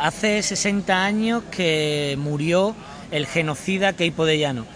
hace 60 años que murió el genocida Keipo de Llano,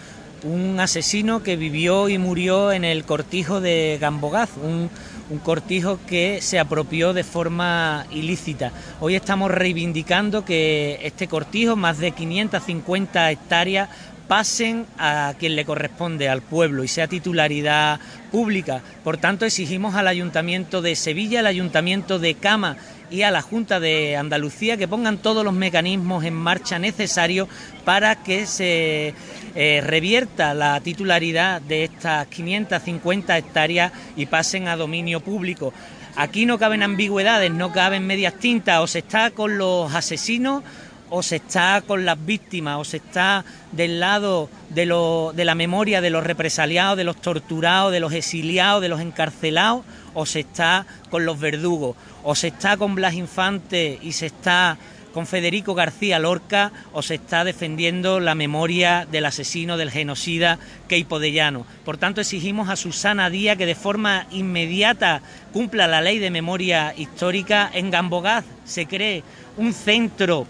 un asesino que vivió y murió en el cortijo de Gambogaz, un, un cortijo que se apropió de forma ilícita. Hoy estamos reivindicando que este cortijo, más de 550 hectáreas, pasen a quien le corresponde, al pueblo, y sea titularidad pública. Por tanto, exigimos al Ayuntamiento de Sevilla, al Ayuntamiento de Cama y a la Junta de Andalucía que pongan todos los mecanismos en marcha necesarios para que se eh, revierta la titularidad de estas 550 hectáreas y pasen a dominio público. Aquí no caben ambigüedades, no caben medias tintas, o se está con los asesinos o se está con las víctimas, o se está del lado de, de la memoria de los represaliados, de los torturados, de los exiliados, de los encarcelados, o se está con los verdugos, o se está con Blas Infante y se está con Federico García Lorca o se está defendiendo la memoria del asesino, del genocida Keipo de. Por tanto, exigimos a Susana Díaz que de forma inmediata cumpla la ley de memoria histórica. En Gambogaz se cree un centro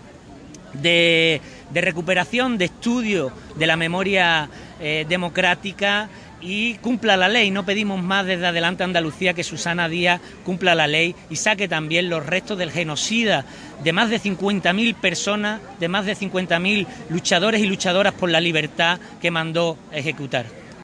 de, recuperación, de estudio de la memoria eh, democrática y cumpla la ley. No pedimos más desde adelante Andalucía que Susana Díaz cumpla la ley y saque también los restos del genocida de más de 50.000 personas, de más de 50.000 luchadores y luchadoras por la libertad que mandó ejecutar.